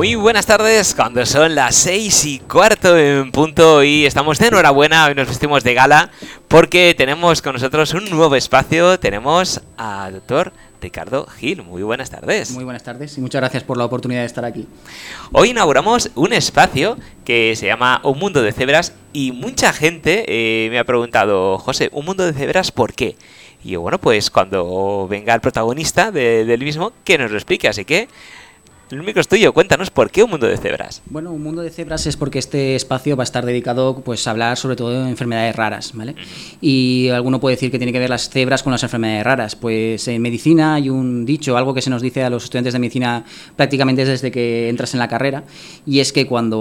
Muy buenas tardes, cuando son las seis y cuarto en punto y estamos de enhorabuena, hoy nos vestimos de gala porque tenemos con nosotros un nuevo espacio, tenemos al doctor Ricardo Gil. Muy buenas tardes. Muy buenas tardes y muchas gracias por la oportunidad de estar aquí. Hoy inauguramos un espacio que se llama Un Mundo de Cebras y mucha gente eh, me ha preguntado, José, ¿un mundo de cebras por qué? Y bueno, pues cuando venga el protagonista del mismo, que nos lo explique. Así que el micro es tuyo, cuéntanos por qué un mundo de cebras. Bueno, un mundo de cebras es porque este espacio va a estar dedicado pues, a hablar sobre todo de enfermedades raras, ¿vale? Y alguno puede decir que tiene que ver las cebras con las enfermedades raras. Pues en medicina hay un dicho, algo que se nos dice a los estudiantes de medicina prácticamente desde que entras en la carrera, y es que cuando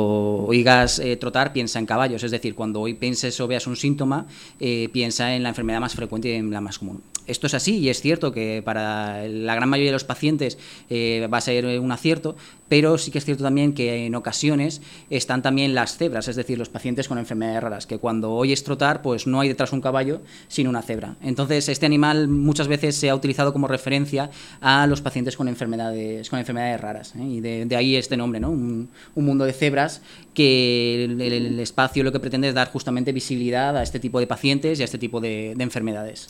oigas eh, trotar, piensa en caballos. Es decir, cuando hoy pienses o veas un síntoma, eh, piensa en la enfermedad más frecuente y en la más común. Esto es así y es cierto que para la gran mayoría de los pacientes eh, va a ser un acierto pero sí que es cierto también que en ocasiones están también las cebras, es decir, los pacientes con enfermedades raras, que cuando oyes trotar, pues no hay detrás un caballo, sino una cebra. Entonces, este animal muchas veces se ha utilizado como referencia a los pacientes con enfermedades, con enfermedades raras, ¿eh? y de, ahí este nombre, ¿no? Un, mundo de cebras que el, espacio lo que pretende es dar justamente visibilidad a este tipo de pacientes y a este tipo de enfermedades.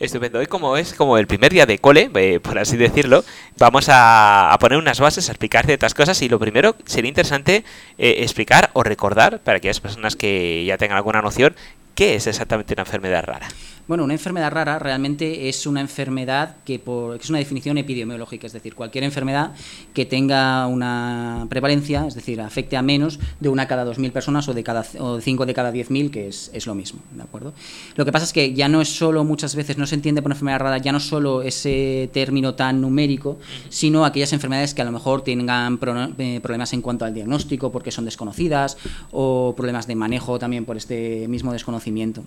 Estupendo. Hoy como es como el primer día de cole, eh, por así decirlo, vamos a, poner unas bases, a explicar ciertas cosas y lo primero sería interesante eh, explicar o recordar para aquellas personas que ya tengan alguna noción qué es exactamente una enfermedad rara. Bueno, una enfermedad rara realmente es una enfermedad que, por, es una definición epidemiológica, es decir, cualquier enfermedad que tenga una prevalencia, es decir, afecte a menos de una cada 2.000 personas o de cada o 5 de cada 10.000, que es, es, lo mismo, ¿de acuerdo? Lo que pasa es que ya no es solo, muchas veces no se entiende por enfermedad rara, ya no solo ese término tan numérico, sino aquellas enfermedades que a lo mejor tengan eh, problemas en cuanto al diagnóstico porque son desconocidas o problemas de manejo también por este mismo desconocimiento.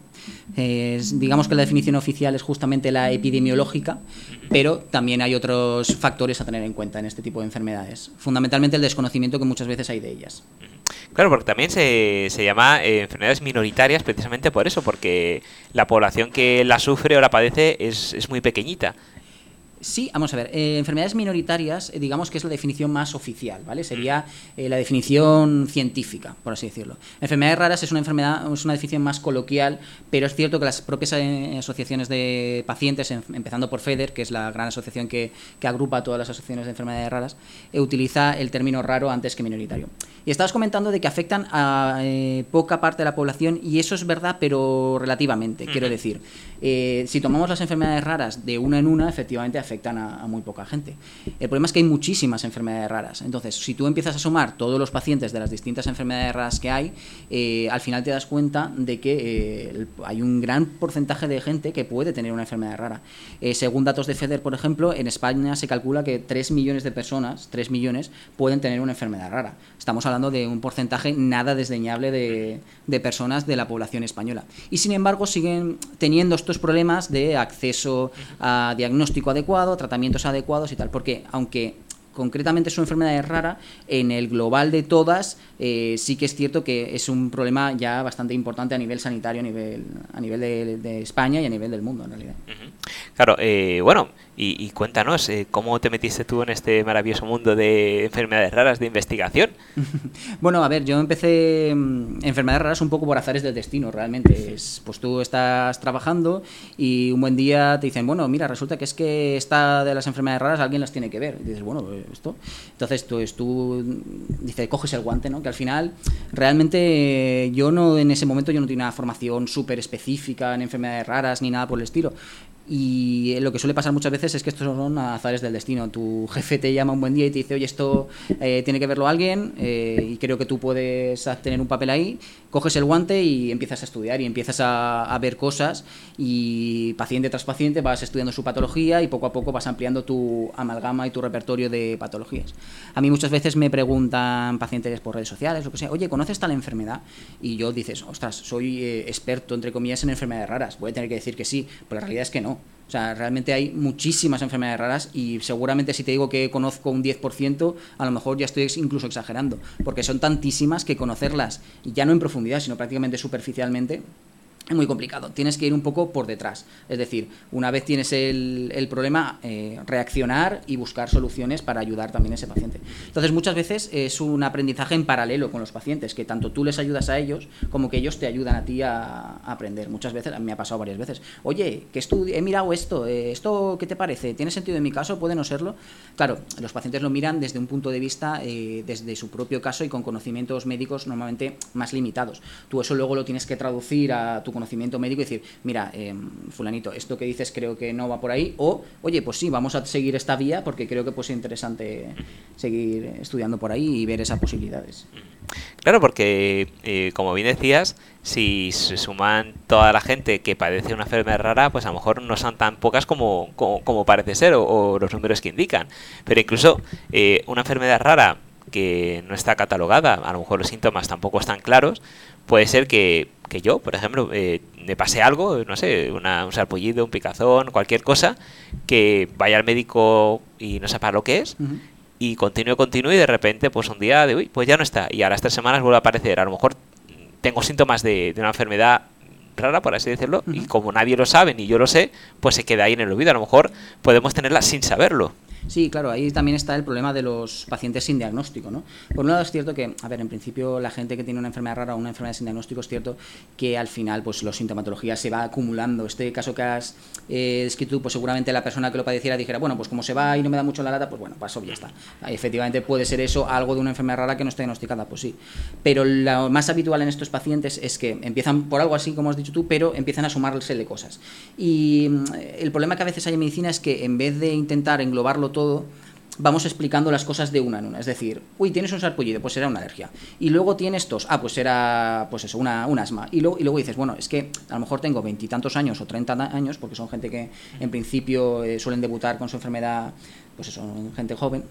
digamos que la definición oficial es justamente la epidemiológica, pero también hay otros factores a tener en cuenta en este tipo de enfermedades. Fundamentalmente el desconocimiento que muchas veces hay de ellas. Claro, porque también se, se llama eh, enfermedades minoritarias precisamente por eso, porque la población que la sufre o la padece es, es muy pequeñita. Sí, vamos a ver. Eh, enfermedades minoritarias, eh, digamos que es la definición más oficial, ¿vale? Sería eh, la definición científica, por así decirlo. Enfermedades raras es una enfermedad, es una definición más coloquial, pero es cierto que las propias asociaciones de pacientes, em, empezando por FEDER, que es la gran asociación que, que agrupa todas las asociaciones de enfermedades raras, utiliza el término raro antes que minoritario. Y estabas comentando de que afectan a poca parte de la población, y eso es verdad, pero relativamente, quiero decir. Si tomamos las enfermedades raras de una en una, efectivamente afectan afectan a, muy poca gente. El problema es que hay muchísimas enfermedades raras. Entonces, si tú empiezas a sumar todos los pacientes de las distintas enfermedades raras que hay, eh, al final te das cuenta de que eh, hay un gran porcentaje de gente que puede tener una enfermedad rara. Eh, según datos de FEDER, por ejemplo, en España se calcula que 3 millones de personas, 3 millones, pueden tener una enfermedad rara. Estamos hablando de un porcentaje nada desdeñable de, de personas de la población española. Y sin embargo, siguen teniendo estos problemas de acceso a diagnóstico adecuado, tratamientos adecuados y tal, porque aunque concretamente su enfermedad es rara, en el global de todas eh, sí que es cierto que es un problema ya bastante importante a nivel sanitario, a nivel, a nivel de, España y a nivel del mundo en realidad. Claro, eh, bueno, y, cuéntanos, eh, ¿cómo te metiste tú en este maravilloso mundo de enfermedades raras de investigación? bueno, a ver, yo empecé mm, enfermedades raras un poco por azares del destino, realmente. Es, pues tú estás trabajando y un buen día te dicen, bueno, mira, resulta que es que esta de las enfermedades raras alguien las tiene que ver. Y dices, bueno, esto. Entonces tú, tú dices, coges el guante, ¿no? Que al final, realmente yo no, en ese momento yo no tenía una formación súper específica en enfermedades raras ni nada por el estilo. Y lo que suele pasar muchas veces es que estos son azares del destino. Tu jefe te llama un buen día y te dice, oye, esto eh, tiene que verlo alguien eh, y creo que tú puedes tener un papel ahí. Coges el guante y empiezas a estudiar y empiezas a, ver cosas y paciente tras paciente vas estudiando su patología y poco a poco vas ampliando tu amalgama y tu repertorio de patologías. A mí muchas veces me preguntan pacientes por redes sociales o que sea, oye, ¿conoces tal enfermedad? Y yo dices, ostras, soy eh, experto, entre comillas, en enfermedades raras. Voy a tener que decir que sí, pero la realidad es que no. O sea, realmente hay muchísimas enfermedades raras y seguramente si te digo que conozco un 10%, a lo mejor ya estoy incluso exagerando, porque son tantísimas que conocerlas, ya no en profundidad, sino prácticamente superficialmente, es muy complicado. Tienes que ir un poco por detrás. Es decir, una vez tienes el, el problema, eh, reaccionar y buscar soluciones para ayudar también a ese paciente. Entonces, muchas veces es un aprendizaje en paralelo con los pacientes, que tanto tú les ayudas a ellos como que ellos te ayudan a ti a, aprender. Muchas veces, me ha pasado varias veces, oye, que he mirado esto, eh, ¿esto qué te parece? ¿Tiene sentido en mi caso? ¿Puede no serlo? Claro, los pacientes lo miran desde un punto de vista, eh, desde su propio caso y con conocimientos médicos normalmente más limitados. Tú eso luego lo tienes que traducir a tu conocimiento médico y decir, mira, em, fulanito, esto que dices creo que no va por ahí, o, oye, pues sí, vamos a seguir esta vía porque creo que pues, es interesante seguir estudiando por ahí y ver esas posibilidades. Claro, porque, eh, como bien decías, si se suman toda la gente que padece una enfermedad rara, pues a lo mejor no son tan pocas como, como, parece ser o, los números que indican. Pero incluso eh, una enfermedad rara que no está catalogada, a lo mejor los síntomas tampoco están claros, puede ser que, que yo, por ejemplo, eh, me pase algo, no sé, una, un sarpullido, un picazón, cualquier cosa, que vaya al médico y no sepa lo que es, y continúe, continúe, y de repente, pues un día de, uy, pues ya no está, y a las tres semanas vuelve a aparecer. A lo mejor tengo síntomas de, de una enfermedad rara, por así decirlo, y como nadie lo sabe ni yo lo sé, pues se queda ahí en el olvido. A lo mejor podemos tenerla sin saberlo. Sí, claro, ahí también está el problema de los pacientes sin diagnóstico, ¿no? Por un lado es cierto que, a ver, en principio la gente que tiene una enfermedad rara o una enfermedad sin diagnóstico es cierto que al final pues la sintomatología se va acumulando. Este caso que has eh, escrito pues seguramente la persona que lo padeciera dijera, bueno, pues como se va y no me da mucho la lata, pues bueno, paso, ya está. Efectivamente puede ser eso, algo de una enfermedad rara que no está diagnosticada, pues sí. Pero lo más habitual en estos pacientes es que empiezan por algo así, como has dicho tú, pero empiezan a sumarse de cosas. Y mm, el problema que a veces hay en medicina es que en vez de intentar englobarlo todo, vamos explicando las cosas de una en una. Es decir, uy, tienes un sarpullido, pues será una alergia. Y luego tienes tos, ah, pues será, pues eso, una, un asma. Y luego, y luego dices, bueno, es que a lo mejor tengo veintitantos años o treinta años, porque son gente que en principio eh, suelen debutar con su enfermedad, pues eso, gente joven.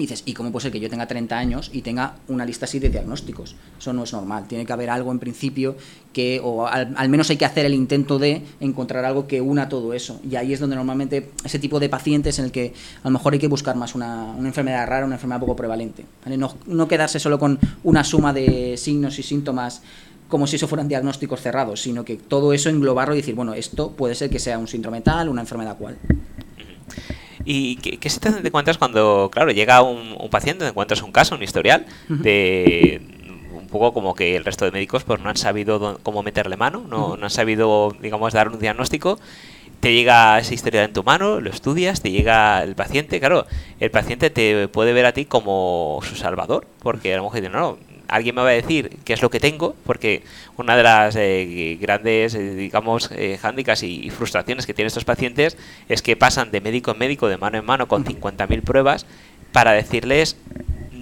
Dices, ¿y cómo puede ser que yo tenga 30 años y tenga una lista así de diagnósticos? Eso no es normal. Tiene que haber algo en principio que, o al, menos hay que hacer el intento de encontrar algo que una todo eso. Y ahí es donde normalmente ese tipo de pacientes en el que a lo mejor hay que buscar más una, una enfermedad rara, una enfermedad poco prevalente. No, no quedarse solo con una suma de signos y síntomas como si eso fueran diagnósticos cerrados, sino que todo eso englobarlo y decir, bueno, esto puede ser que sea un síndrome tal, una enfermedad cual. ¿Y qué, qué situación te encuentras cuando, claro, llega un, paciente, te encuentras un caso, un historial, de un poco como que el resto de médicos pues no han sabido cómo meterle mano, no, no han sabido, digamos, dar un diagnóstico. Te llega esa historia en tu mano, lo estudias, te llega el paciente, claro, el paciente te puede ver a ti como su salvador, porque a lo mejor dice, no, alguien me va a decir qué es lo que tengo, porque una de las eh, grandes, eh, digamos, eh, hándicaps y, frustraciones que tienen estos pacientes es que pasan de médico en médico, de mano en mano, con 50.000 pruebas, para decirles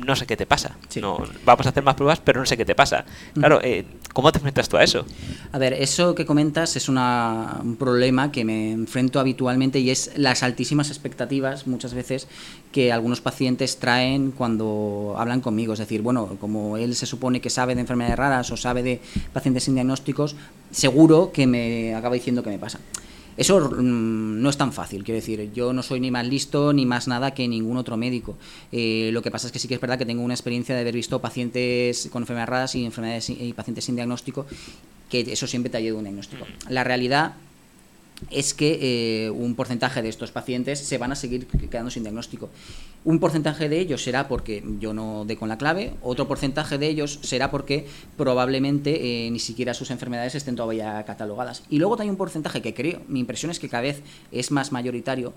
no sé qué te pasa. No, vamos a hacer más pruebas, pero no sé qué te pasa. Claro, eh, ¿cómo te enfrentas tú a eso? A ver, eso que comentas es un problema que me enfrento habitualmente y es las altísimas expectativas muchas veces que algunos pacientes traen cuando hablan conmigo. Es decir, bueno, como él se supone que sabe de enfermedades raras o sabe de pacientes sin diagnósticos, seguro que me acaba diciendo qué me pasa. Eso mm, no es tan fácil, quiero decir, yo no soy ni más listo ni más nada que ningún otro médico. Eh, lo que pasa es que sí que es verdad que tengo una experiencia de haber visto pacientes con enfermedades raras y, enfermedades, y pacientes sin diagnóstico, que eso siempre te ha ayudado un diagnóstico. La realidad es que eh, un porcentaje de estos pacientes se van a seguir quedando sin diagnóstico. Un porcentaje de ellos será porque yo no dé con la clave, otro porcentaje de ellos será porque probablemente eh, ni siquiera sus enfermedades estén todavía catalogadas. Y luego hay un porcentaje que creo, mi impresión es que cada vez es más mayoritario,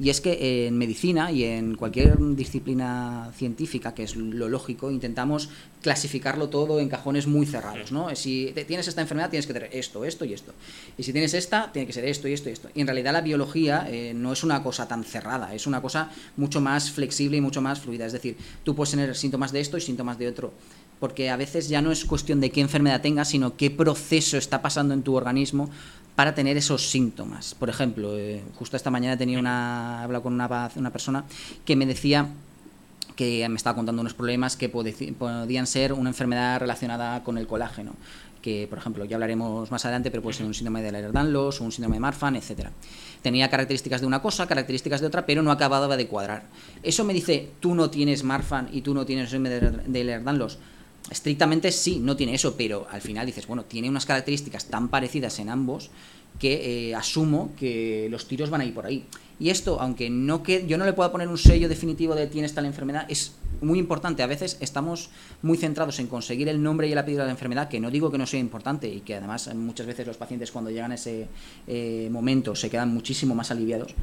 y es que en medicina y en cualquier disciplina científica, que es lo lógico, intentamos clasificarlo todo en cajones muy cerrados. ¿no? Si tienes esta enfermedad tienes que tener esto, esto y esto. Y si tienes esta, tiene que ser esto y esto y esto. Y en realidad la biología eh, no es una cosa tan cerrada, es una cosa mucho más flexible y mucho más fluida. Es decir, tú puedes tener síntomas de esto y síntomas de otro. Porque a veces ya no es cuestión de qué enfermedad tengas, sino qué proceso está pasando en tu organismo para tener esos síntomas. Por ejemplo, eh, justo esta mañana tenía una, he hablado con una, una persona que me decía que me estaba contando unos problemas que podían ser una enfermedad relacionada con el colágeno que, por ejemplo, ya hablaremos más adelante, pero puede ser un síndrome de Ehlers-Danlos un síndrome de Marfan, etcétera. Tenía características de una cosa, características de otra, pero no acababa de cuadrar. Eso me dice, tú no tienes Marfan y tú no tienes síndrome de Ehlers-Danlos. estrictamente sí, no tiene eso, pero al final dices, bueno, tiene unas características tan parecidas en ambos que eh, asumo que los tiros van a ir por ahí. Y esto, aunque no que yo no le pueda poner un sello definitivo de tienes tal enfermedad, es muy importante. A veces estamos muy centrados en conseguir el nombre y el apellido de la enfermedad, que no digo que no sea importante y que además muchas veces los pacientes cuando llegan a ese eh, momento se quedan muchísimo más aliviados.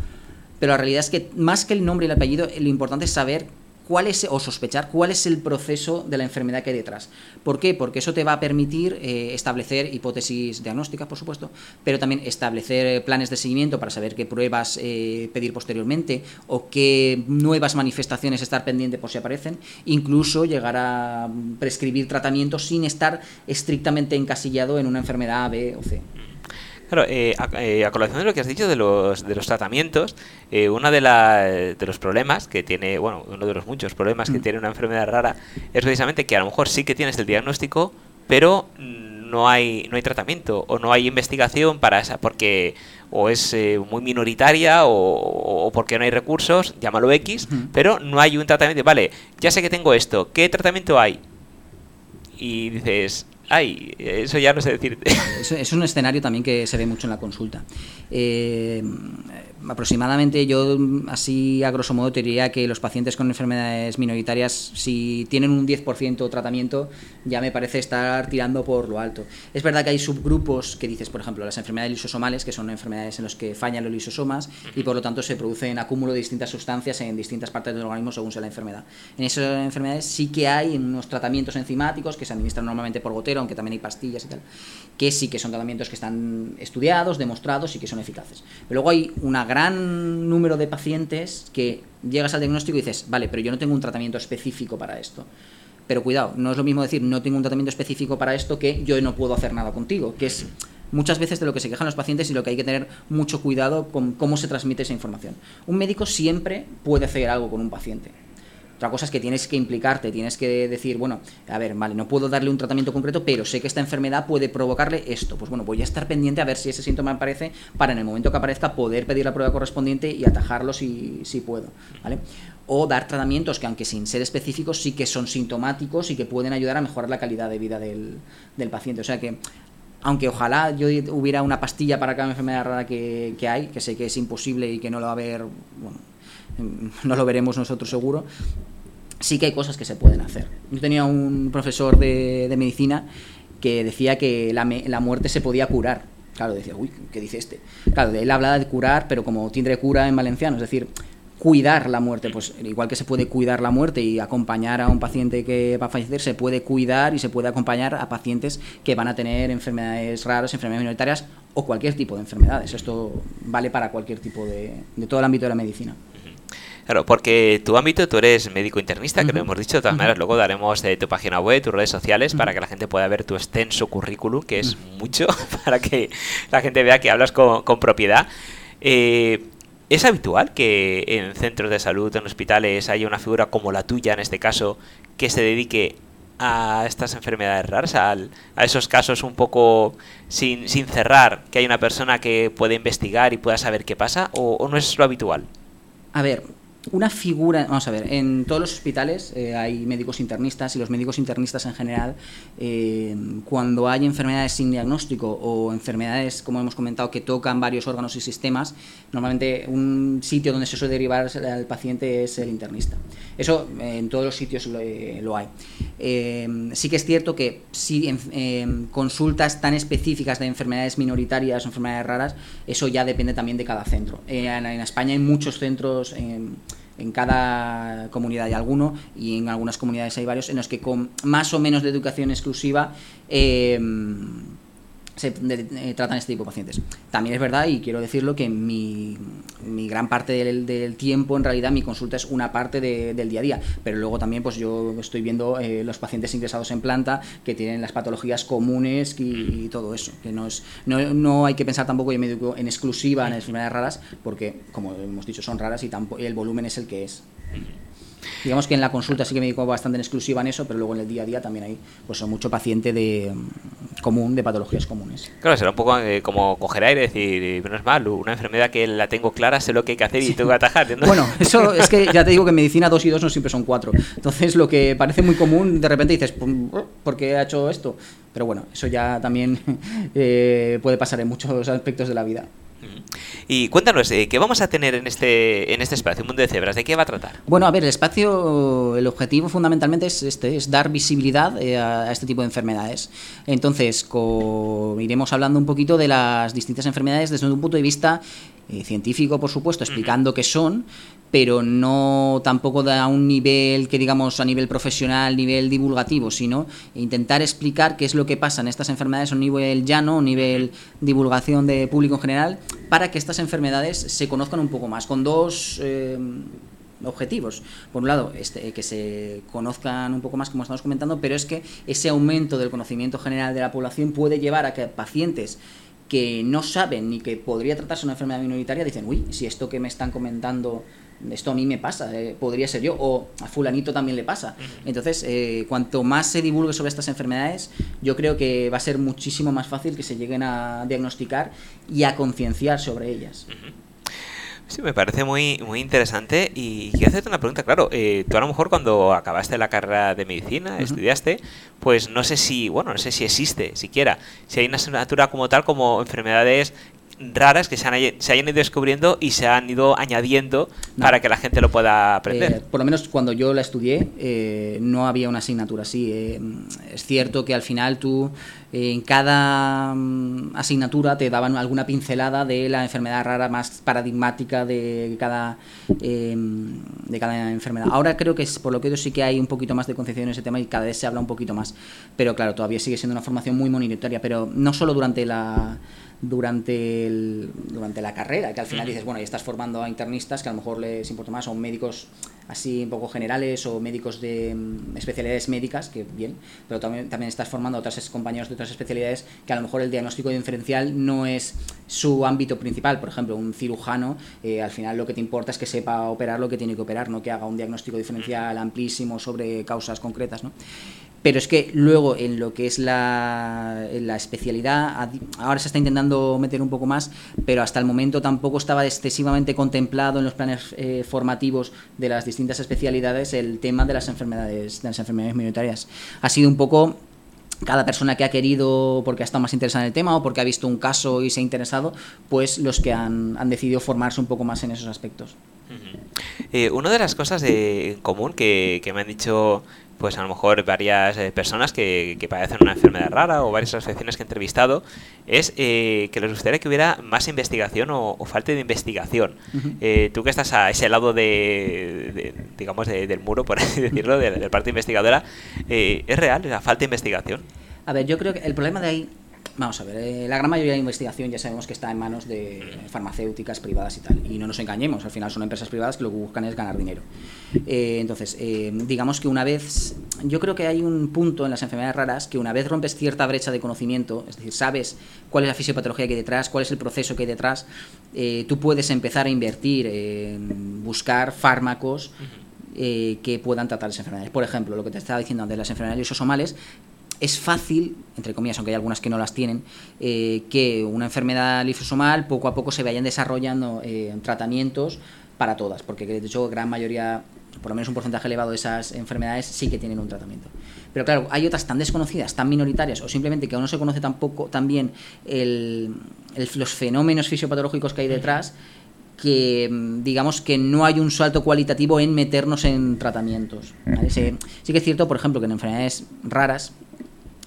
Pero la realidad es que más que el nombre y el apellido, lo importante es saber cuál es, o sospechar cuál es el proceso de la enfermedad que hay detrás. ¿Por qué? Porque eso te va a permitir eh, establecer hipótesis diagnósticas, por supuesto, pero también establecer eh, planes de seguimiento para saber qué pruebas eh, pedir posteriormente o qué nuevas manifestaciones estar pendiente por si aparecen, incluso llegar a mm, prescribir tratamientos sin estar estrictamente encasillado en una enfermedad A, B o C. Claro, eh, eh, a, colación de lo que has dicho de los, de los tratamientos, eh, uno de, de los problemas que tiene, bueno, uno de los muchos problemas que mm. tiene una enfermedad rara es precisamente que a lo mejor sí que tienes el diagnóstico, pero no hay, no hay tratamiento o no hay investigación para esa, porque o es muy minoritaria o, porque no hay recursos, llámalo X, pero no hay un tratamiento. Vale, ya sé que tengo esto, ¿qué tratamiento hay? Y dices, ay, eso ya no sé decirte. Es, un escenario también que se ve mucho en la consulta. Eh, aproximadamente yo, así a grosso modo, te diría que los pacientes con enfermedades minoritarias, si tienen un 10% tratamiento, ya me parece estar tirando por lo alto. Es verdad que hay subgrupos que dices, por ejemplo, las enfermedades lisosomales, que son enfermedades en las que fallan los lisosomas y por lo tanto se producen acúmulo de distintas sustancias en distintas partes del organismo según sea la enfermedad. En esas enfermedades sí que hay unos tratamientos enzimáticos que se administran normalmente por gotero aunque también hay pastillas y tal, que sí que son tratamientos que están estudiados, demostrados y que son eficaces. Pero luego hay un gran número de pacientes que llegas al diagnóstico y dices, vale, pero yo no tengo un tratamiento específico para esto. Pero cuidado, no es lo mismo decir no tengo un tratamiento específico para esto que yo no puedo hacer nada contigo, que es muchas veces de lo que se quejan los pacientes y lo que hay que tener mucho cuidado con cómo se transmite esa información. Un médico siempre puede hacer algo con un paciente otra cosa es que tienes que implicarte, tienes que decir, bueno, a ver, vale, no puedo darle un tratamiento concreto, pero sé que esta enfermedad puede provocarle esto. Pues bueno, voy a estar pendiente a ver si ese síntoma aparece para en el momento que aparezca poder pedir la prueba correspondiente y atajarlo si, puedo, ¿vale? O dar tratamientos que aunque sin ser específicos sí que son sintomáticos y que pueden ayudar a mejorar la calidad de vida del, del paciente. O sea que aunque ojalá yo hubiera una pastilla para cada enfermedad rara que, que, hay, que sé que es imposible y que no lo va a haber, bueno, no lo veremos nosotros seguro, sí que hay cosas que se pueden hacer. Yo tenía un profesor de, medicina que decía que la, la, muerte se podía curar. Claro, decía, uy, ¿qué dice este? Claro, él hablaba de curar, pero como tiene cura en valenciano, es decir, cuidar la muerte, pues igual que se puede cuidar la muerte y acompañar a un paciente que va a fallecer, se puede cuidar y se puede acompañar a pacientes que van a tener enfermedades raras, enfermedades minoritarias o cualquier tipo de enfermedades. Esto vale para cualquier tipo de, de todo el ámbito de la medicina. Claro, porque tu ámbito, tú eres médico internista, que lo hemos dicho, de todas maneras, luego daremos de tu página web, tus redes sociales, para que la gente pueda ver tu extenso currículum, que es mucho, para que la gente vea que hablas con, propiedad. Eh, ¿Es habitual que en centros de salud, en hospitales, haya una figura como la tuya, en este caso, que se dedique a estas enfermedades raras, a, esos casos un poco sin, sin cerrar, que hay una persona que puede investigar y pueda saber qué pasa, o no es lo habitual? A ver, una figura, vamos a ver, en todos los hospitales eh, hay médicos internistas y los médicos internistas en general, eh, cuando hay enfermedades sin diagnóstico o enfermedades, como hemos comentado, que tocan varios órganos y sistemas, normalmente un sitio donde se suele derivar al paciente es el internista. Eso eh, en todos los sitios lo, hay. sí que es cierto que si en consultas tan específicas de enfermedades minoritarias o enfermedades raras, eso ya depende también de cada centro. en, España hay muchos centros en cada comunidad hay alguno y en algunas comunidades hay varios en los que con más o menos de educación exclusiva eh, se eh, tratan este tipo de pacientes. También es verdad, y quiero decirlo, que mi, mi gran parte del, tiempo, en realidad, mi consulta es una parte del día a día, pero luego también pues yo estoy viendo eh, los pacientes ingresados en planta que tienen las patologías comunes y, todo eso, que no, es, no, no, hay que pensar tampoco en, en exclusiva en enfermedades raras, porque, como hemos dicho, son raras y el volumen es el que es. Digamos que en la consulta sí que me dedico bastante en exclusiva en eso, pero luego en el día a día también hay pues son mucho paciente de mm, común, de patologías comunes. Claro, será un poco eh, como coger aire y decir, eh, menos mal, una enfermedad que la tengo clara, sé lo que hay que hacer y tengo que atajar. Bueno, eso es que ya te digo que en medicina dos y dos no siempre son cuatro. Entonces lo que parece muy común, de repente dices, ¿por qué ha hecho esto? Pero bueno, eso ya también eh, puede pasar en muchos aspectos de la vida. Y cuéntanos, eh, ¿qué vamos a tener en este, en este espacio, Mundo de Cebras? ¿De qué va a tratar? Bueno, a ver, el espacio, el objetivo fundamentalmente es este, es dar visibilidad eh, a, este tipo de enfermedades. Entonces, iremos hablando un poquito de las distintas enfermedades desde un punto de vista eh, científico, por supuesto, explicando qué son, pero no tampoco a un nivel que digamos a nivel profesional, nivel divulgativo, sino intentar explicar qué es lo que pasa en estas enfermedades a un nivel llano, a un nivel divulgación de público en general, para que estas enfermedades se conozcan un poco más, con dos eh, objetivos. Por un lado, este, que se conozcan un poco más, como estamos comentando, pero es que ese aumento del conocimiento general de la población puede llevar a que pacientes que no saben ni que podría tratarse una enfermedad minoritaria dicen, uy, si esto que me están comentando esto a mí me pasa, eh, podría ser yo, o a fulanito también le pasa. Entonces, eh, cuanto más se divulgue sobre estas enfermedades, yo creo que va a ser muchísimo más fácil que se lleguen a diagnosticar y a concienciar sobre ellas. Sí, me parece muy, muy interesante y quiero hacerte una pregunta, claro, eh, tú a lo mejor cuando acabaste la carrera de medicina, estudiaste, pues no sé si, bueno, no sé si existe siquiera, si hay una asignatura como tal como enfermedades raras que se, han, se hayan ido descubriendo y se han ido añadiendo para que la gente lo pueda aprender. Eh, por lo menos cuando yo la estudié eh, no había una asignatura así. Eh, es cierto que al final tú en cada mm, asignatura te daban alguna pincelada de la enfermedad rara más paradigmática de cada, de cada enfermedad. Ahora creo que es, por lo que yo sí que hay un poquito más de concepción en ese tema y cada vez se habla un poquito más. Pero claro, todavía sigue siendo una formación muy monitoria, pero no solo durante la durante, el, durante la carrera, que al final dices, bueno, ya estás formando a internistas que a lo mejor les importa más, o médicos así un poco generales, o médicos de mm, especialidades médicas, que bien, pero también, también estás formando a otros compañeros de otras especialidades que a lo mejor el diagnóstico diferencial no es su ámbito principal. Por ejemplo, un cirujano, eh, al final lo que te importa es que sepa operar lo que tiene que operar, no que haga un diagnóstico diferencial amplísimo sobre causas concretas, ¿no? Pero es que luego en lo que es la, la, especialidad, ahora se está intentando meter un poco más, pero hasta el momento tampoco estaba excesivamente contemplado en los planes eh, formativos de las distintas especialidades el tema de las enfermedades, de las enfermedades minoritarias. Ha sido un poco cada persona que ha querido, porque ha estado más interesada en el tema o porque ha visto un caso y se ha interesado, pues los que han, han decidido formarse un poco más en esos aspectos. Eh, una de las cosas en común que, que me han dicho pues a lo mejor varias eh, personas que, que, padecen una enfermedad rara o varias asociaciones que he entrevistado, es eh, que les gustaría que hubiera más investigación o, falta de investigación. Eh, tú que estás a ese lado de, digamos, del muro, por así decirlo, de, la parte investigadora, ¿es real la falta de investigación? A ver, yo creo que el problema de ahí Vamos a ver, eh, la gran mayoría de investigación ya sabemos que está en manos de farmacéuticas privadas y tal. Y no nos engañemos, al final son empresas privadas que lo que buscan es ganar dinero. Eh, entonces, eh, digamos que una vez, yo creo que hay un punto en las enfermedades raras que una vez rompes cierta brecha de conocimiento, es decir, sabes cuál es la fisiopatología que hay detrás, cuál es el proceso que hay detrás, tú puedes empezar a invertir en buscar fármacos que puedan tratar esas enfermedades. Por ejemplo, lo que te estaba diciendo de las enfermedades lisosomales, es fácil, entre comillas, aunque hay algunas que no las tienen, eh, que una enfermedad lifosomal poco a poco se vayan desarrollando eh, tratamientos para todas, porque de hecho gran mayoría, por lo menos un porcentaje elevado de esas enfermedades sí que tienen un tratamiento. Pero claro, hay otras tan desconocidas, tan minoritarias, o simplemente que aún no se conoce tampoco también los fenómenos fisiopatológicos que hay detrás, que mm, digamos que no hay un salto cualitativo en meternos en tratamientos. Sí, sí que es cierto, por ejemplo, que en enfermedades raras,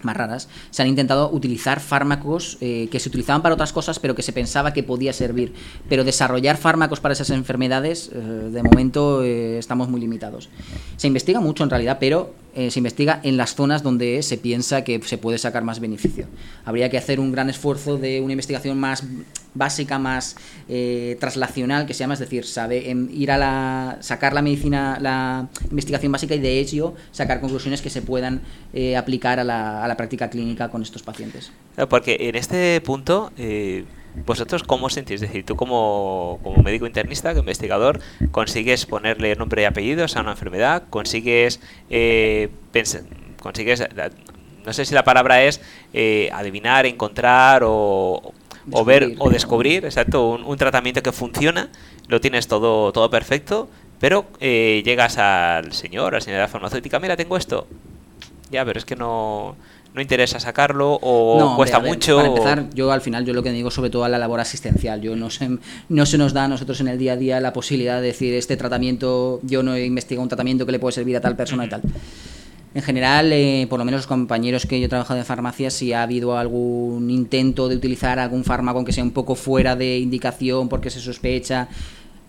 más raras, se han intentado utilizar fármacos eh, que se utilizaban para otras cosas, pero que se pensaba que podía servir. Pero desarrollar fármacos para esas enfermedades, eh, de momento eh, estamos muy limitados. Se investiga mucho en realidad, pero se investiga en las zonas donde se piensa que se puede sacar más beneficio. Habría que hacer un gran esfuerzo de una investigación más básica, más eh, traslacional, que se llama, es decir, sabe em, ir a la, sacar la medicina, la investigación básica y de hecho sacar conclusiones que se puedan aplicar a la, a la práctica clínica con estos pacientes. Porque en este punto, eh, ¿vosotros cómo os sentís? Es decir, tú como, como médico internista, como investigador, consigues ponerle nombre y apellidos a una enfermedad, consigues eh, consigues, no sé si la palabra es eh, adivinar, encontrar o, o ver o descubrir, exacto, un, tratamiento que funciona, lo tienes todo, todo perfecto, pero eh, llegas al señor, a la señora farmacéutica, mira, tengo esto. Ya, pero es que no, no interesa sacarlo o cuesta mucho. Para empezar, yo al final yo lo que digo sobre todo a la labor asistencial, yo no sé, no se nos da a nosotros en el día a día la posibilidad de decir este tratamiento, yo no he investigado un tratamiento que le puede servir a tal persona y tal. En general, eh, por lo menos los compañeros que yo he trabajado en farmacia, si ha habido algún intento de utilizar algún fármaco que sea un poco fuera de indicación porque se sospecha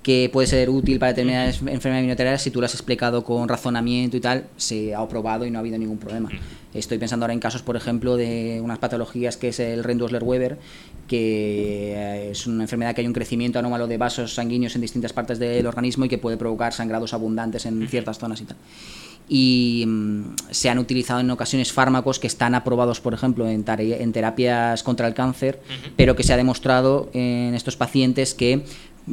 que puede ser útil para determinadas enfermedades minoritarias, si tú lo has explicado con razonamiento y tal, se ha aprobado y no ha habido ningún problema. Estoy pensando ahora en casos, por ejemplo, de unas patologías que es el Rendusler-Weber, que eh, es una enfermedad que hay un crecimiento anómalo de vasos sanguíneos en distintas partes del organismo y que puede provocar sangrados abundantes en ciertas zonas y tal. Y mm, se han utilizado en ocasiones fármacos que están aprobados, por ejemplo, en, en terapias contra el cáncer, pero que se ha demostrado en estos pacientes que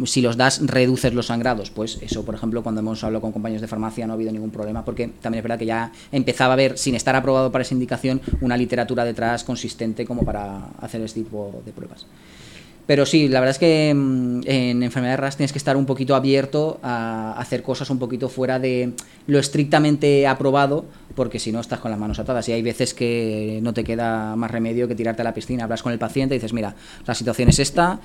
si los das reduces los sangrados. Pues eso, por ejemplo, cuando hemos hablado con compañeros de farmacia no ha habido ningún problema porque también es verdad que ya empezaba a haber, sin estar aprobado para esa indicación, una literatura detrás consistente como para hacer este tipo de pruebas. Pero sí, la verdad es que mm, en enfermedades raras tienes que estar un poquito abierto a hacer cosas un poquito fuera de lo estrictamente aprobado, porque si no estás con las manos atadas. Y hay veces que no te queda más remedio que tirarte a la piscina, hablas con el paciente y dices, mira, la situación es esta,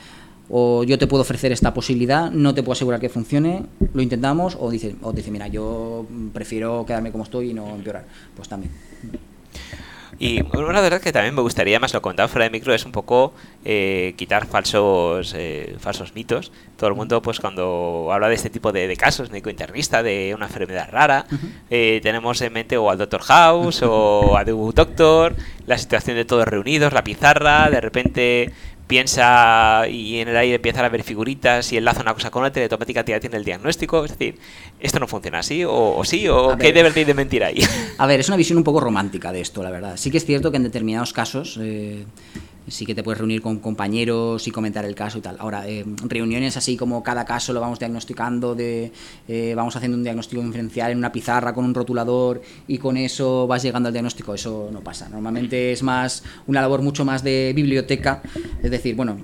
o yo te puedo ofrecer esta posibilidad, no te puedo asegurar que funcione, lo intentamos, o dice, o dice mira, yo prefiero quedarme como estoy y no empeorar. Pues también. Y una verdad que también me gustaría, más lo contaba fuera de micro, es un poco eh, quitar falsos eh, falsos mitos. Todo el mundo, pues cuando habla de este tipo de, casos, médico internista, de una enfermedad rara, eh, tenemos en mente o al Doctor House o a The Doctor, la situación de todos reunidos, la pizarra, de repente piensa y en el aire empieza a ver figuritas y enlaza una cosa con otra y automáticamente ya tiene el diagnóstico. Es decir, ¿esto no funciona así? ¿O, sí? ¿O qué debe de mentir ahí? A ver, es una visión un poco romántica de esto, la verdad. Sí que es cierto que en determinados casos... Eh, sí que te puedes reunir con compañeros y comentar el caso y tal. Ahora, eh, reuniones así como cada caso lo vamos diagnosticando, de, eh, vamos haciendo un diagnóstico diferencial en una pizarra con un rotulador y con eso vas llegando al diagnóstico, eso no pasa. Normalmente es más una labor mucho más de biblioteca, es decir, bueno,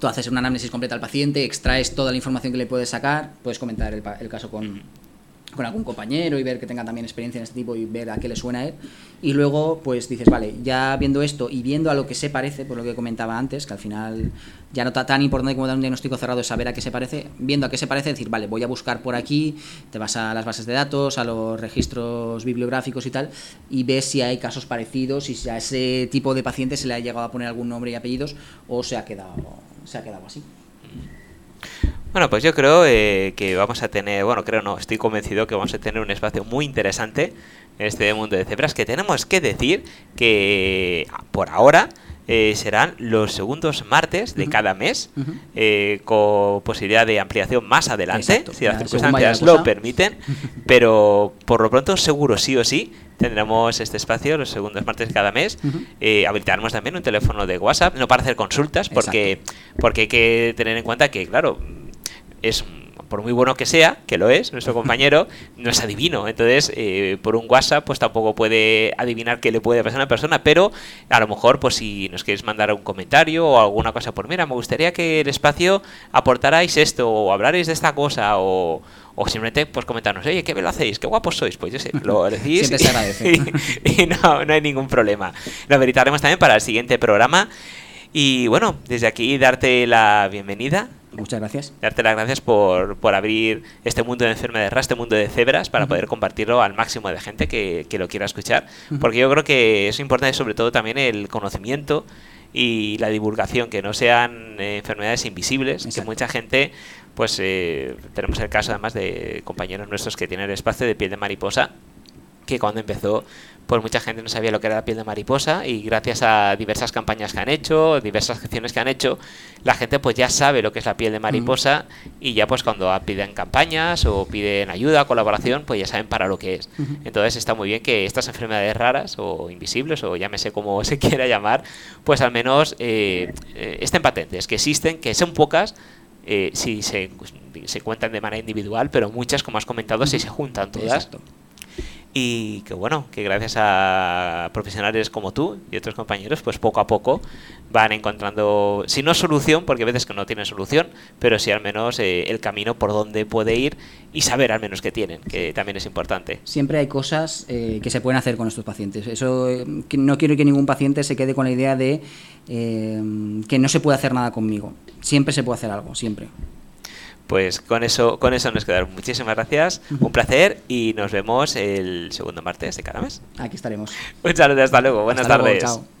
tú haces una análisis completa al paciente, extraes toda la información que le puedes sacar, puedes comentar el, el caso con, con algún compañero y ver que tenga también experiencia en este tipo y ver a qué le suena a él. Y luego, pues dices, vale, ya viendo esto y viendo a lo que se parece, por lo que comentaba antes, que al final ya no está tan importante como dar un diagnóstico cerrado es saber a qué se parece, viendo a qué se parece, decir, vale, voy a buscar por aquí, te vas a las bases de datos, a los registros bibliográficos y tal, y ves si hay casos parecidos y si a ese tipo de paciente se le ha llegado a poner algún nombre y apellidos o se ha quedado, se ha quedado así. Bueno, pues yo creo eh, que vamos a tener, bueno, creo no, estoy convencido que vamos a tener un espacio muy interesante en este mundo de cebras, que tenemos que decir que por ahora eh, serán los segundos martes de cada mes, eh, con posibilidad de ampliación más adelante, si las circunstancias lo permiten, pero por lo pronto seguro sí o sí tendremos este espacio los segundos martes de cada mes. habilitaremos también un teléfono de WhatsApp, no para hacer consultas, porque, porque hay que tener en cuenta que, claro, es por muy bueno que sea, que lo es, nuestro compañero, no es adivino. Entonces, eh, por un WhatsApp, pues tampoco puede adivinar qué le puede pasar a una persona, pero a lo mejor, pues si nos quieres mandar un comentario o alguna cosa por, mira, me gustaría que el espacio aportarais esto, o hablarais de esta cosa, o, o simplemente pues comentarnos, oye, qué bien lo hacéis, qué guapos sois, pues yo sé, lo decís Siempre se agradece. Y, no, no hay ningún problema. Lo veritaremos también para el siguiente programa. Y bueno, desde aquí darte la bienvenida Muchas gracias. Darte las gracias por, por abrir este mundo de enfermedades este mundo de cebras, para poder compartirlo al máximo de gente que, que lo quiera escuchar. Porque yo creo que es importante sobre todo también el conocimiento y la divulgación, que no sean eh, enfermedades invisibles, que mucha gente, pues eh, tenemos el caso además de compañeros nuestros que tienen el espacio de piel de mariposa que cuando empezó pues mucha gente no sabía lo que era la piel de mariposa y gracias a diversas campañas que han hecho, diversas acciones que han hecho, la gente pues ya sabe lo que es la piel de mariposa y ya pues cuando piden campañas o piden ayuda, colaboración, pues ya saben para lo que es. Entonces está muy bien que estas enfermedades raras o invisibles o llámese como se quiera llamar, pues al menos eh, eh, estén patentes, que existen, que son pocas, eh, si se, se, cuentan de manera individual, pero muchas, como has comentado, si se juntan todas y que bueno, que gracias a profesionales como tú y otros compañeros, pues poco a poco van encontrando, si no solución, porque a veces que no tienen solución, pero sí al menos eh, el camino por donde puede ir y saber al menos que tienen, que también es importante. Siempre hay cosas eh, que se pueden hacer con estos pacientes. Eso eh, no quiero que ningún paciente se quede con la idea de que no se puede hacer nada conmigo. Siempre se puede hacer algo, siempre. Pues con eso, con eso nos quedamos. Muchísimas gracias, un placer y nos vemos el segundo martes de cada mes. Aquí estaremos. Muchas gracias, hasta luego. Buenas tardes. chao.